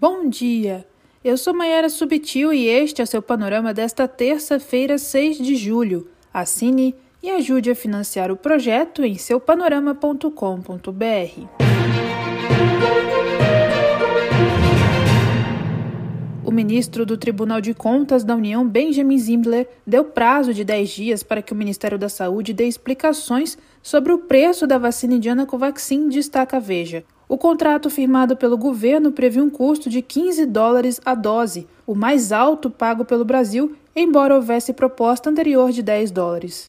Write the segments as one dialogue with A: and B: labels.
A: Bom dia! Eu sou Mayara Subtil e este é o seu panorama desta terça-feira, 6 de julho. Assine e ajude a financiar o projeto em seupanorama.com.br. O ministro do Tribunal de Contas da União, Benjamin Zimbler, deu prazo de 10 dias para que o Ministério da Saúde dê explicações sobre o preço da vacina indiana Covaxin, destaca Veja. O contrato firmado pelo governo previa um custo de 15 dólares a dose, o mais alto pago pelo Brasil, embora houvesse proposta anterior de 10 dólares.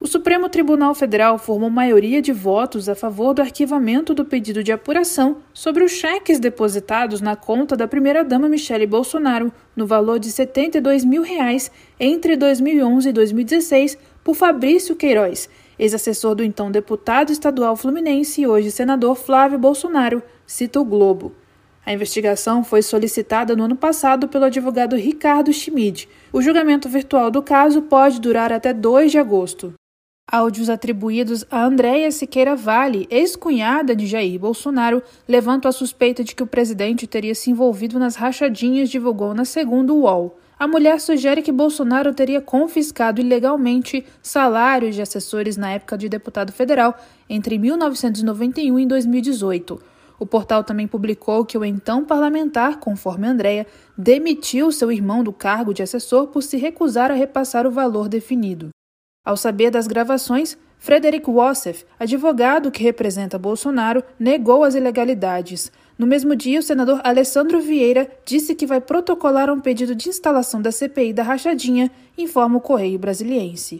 A: O Supremo Tribunal Federal formou maioria de votos a favor do arquivamento do pedido de apuração sobre os cheques depositados na conta da primeira-dama Michele Bolsonaro, no valor de 72 mil reais, entre 2011 e 2016, por Fabrício Queiroz, ex-assessor do então deputado estadual fluminense e hoje senador Flávio Bolsonaro, cita o Globo. A investigação foi solicitada no ano passado pelo advogado Ricardo Schmid. O julgamento virtual do caso pode durar até 2 de agosto. Áudios atribuídos a Andréia Siqueira Vale, ex-cunhada de Jair Bolsonaro, levantam a suspeita de que o presidente teria se envolvido nas rachadinhas, divulgou na segunda UOL. A mulher sugere que Bolsonaro teria confiscado ilegalmente salários de assessores na época de deputado federal entre 1991 e 2018. O portal também publicou que o então parlamentar, conforme Andréa, demitiu seu irmão do cargo de assessor por se recusar a repassar o valor definido. Ao saber das gravações, Frederic Wassef, advogado que representa Bolsonaro, negou as ilegalidades. No mesmo dia, o senador Alessandro Vieira disse que vai protocolar um pedido de instalação da CPI da rachadinha, informa o Correio Brasiliense.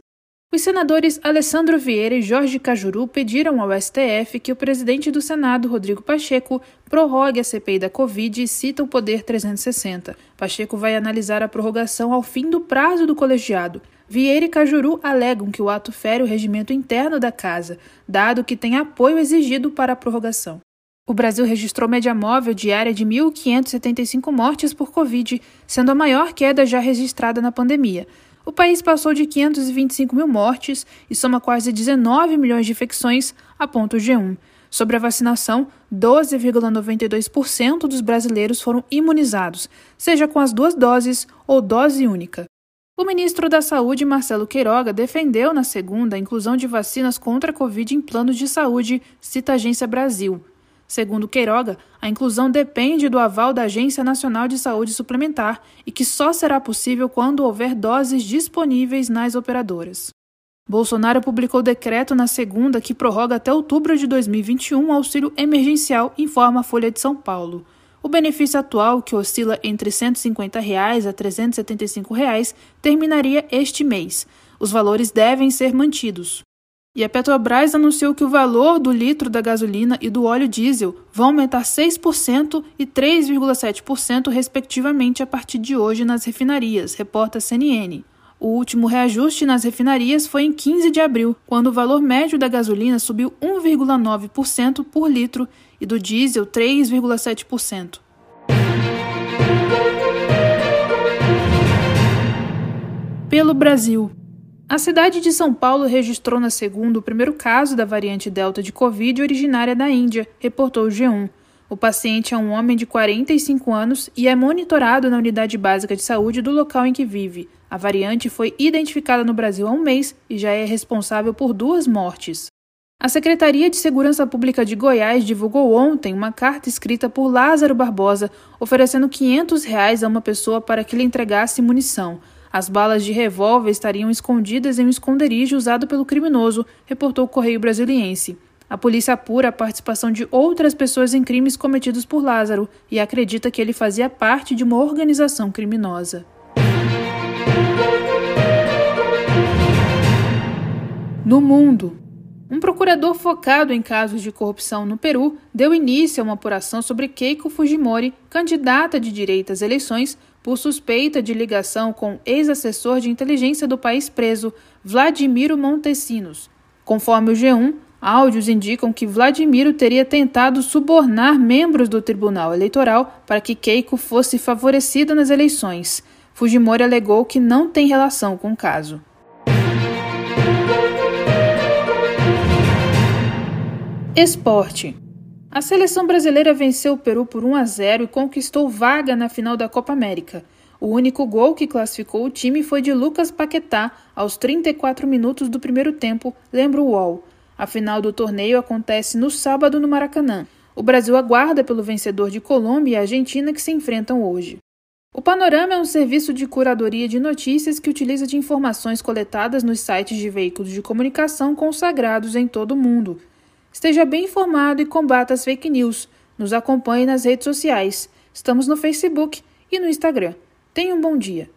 A: Os senadores Alessandro Vieira e Jorge Cajuru pediram ao STF que o presidente do Senado, Rodrigo Pacheco, prorrogue a CPI da Covid e cita o Poder 360. Pacheco vai analisar a prorrogação ao fim do prazo do colegiado. Vieira e Cajuru alegam que o ato fere o regimento interno da casa, dado que tem apoio exigido para a prorrogação. O Brasil registrou média móvel diária de 1.575 mortes por Covid, sendo a maior queda já registrada na pandemia. O país passou de 525 mil mortes e soma quase 19 milhões de infecções, aponta o G1. Sobre a vacinação, 12,92% dos brasileiros foram imunizados, seja com as duas doses ou dose única. O ministro da Saúde, Marcelo Queiroga, defendeu na segunda a inclusão de vacinas contra a Covid em planos de saúde, cita a Agência Brasil. Segundo Queiroga, a inclusão depende do aval da Agência Nacional de Saúde Suplementar e que só será possível quando houver doses disponíveis nas operadoras. Bolsonaro publicou decreto na segunda que prorroga até outubro de 2021 o auxílio emergencial, informa a Folha de São Paulo. O benefício atual, que oscila entre 150 reais a 375 reais, terminaria este mês. Os valores devem ser mantidos. E a Petrobras anunciou que o valor do litro da gasolina e do óleo diesel vão aumentar 6% e 3,7%, respectivamente, a partir de hoje nas refinarias, reporta CNN. O último reajuste nas refinarias foi em 15 de abril, quando o valor médio da gasolina subiu 1,9% por litro e do diesel 3,7%. Pelo Brasil. A cidade de São Paulo registrou na segunda o primeiro caso da variante Delta de Covid originária da Índia, reportou o G1. O paciente é um homem de 45 anos e é monitorado na unidade básica de saúde do local em que vive. A variante foi identificada no Brasil há um mês e já é responsável por duas mortes. A Secretaria de Segurança Pública de Goiás divulgou ontem uma carta escrita por Lázaro Barbosa, oferecendo 500 reais a uma pessoa para que lhe entregasse munição. As balas de revólver estariam escondidas em um esconderijo usado pelo criminoso, reportou o Correio Brasiliense. A polícia apura a participação de outras pessoas em crimes cometidos por Lázaro e acredita que ele fazia parte de uma organização criminosa. No mundo, um procurador focado em casos de corrupção no Peru deu início a uma apuração sobre Keiko Fujimori, candidata de direita às eleições, por suspeita de ligação com ex-assessor de inteligência do país preso, Vladimiro Montesinos. Conforme o G1, áudios indicam que Vladimiro teria tentado subornar membros do Tribunal Eleitoral para que Keiko fosse favorecida nas eleições. Fujimori alegou que não tem relação com o caso. Esporte. A seleção brasileira venceu o Peru por 1 a 0 e conquistou vaga na final da Copa América. O único gol que classificou o time foi de Lucas Paquetá aos 34 minutos do primeiro tempo, lembra o UOL. A final do torneio acontece no sábado no Maracanã. O Brasil aguarda pelo vencedor de Colômbia e Argentina que se enfrentam hoje. O Panorama é um serviço de curadoria de notícias que utiliza de informações coletadas nos sites de veículos de comunicação consagrados em todo o mundo. Esteja bem informado e combata as fake news. Nos acompanhe nas redes sociais. Estamos no Facebook e no Instagram. Tenha um bom dia.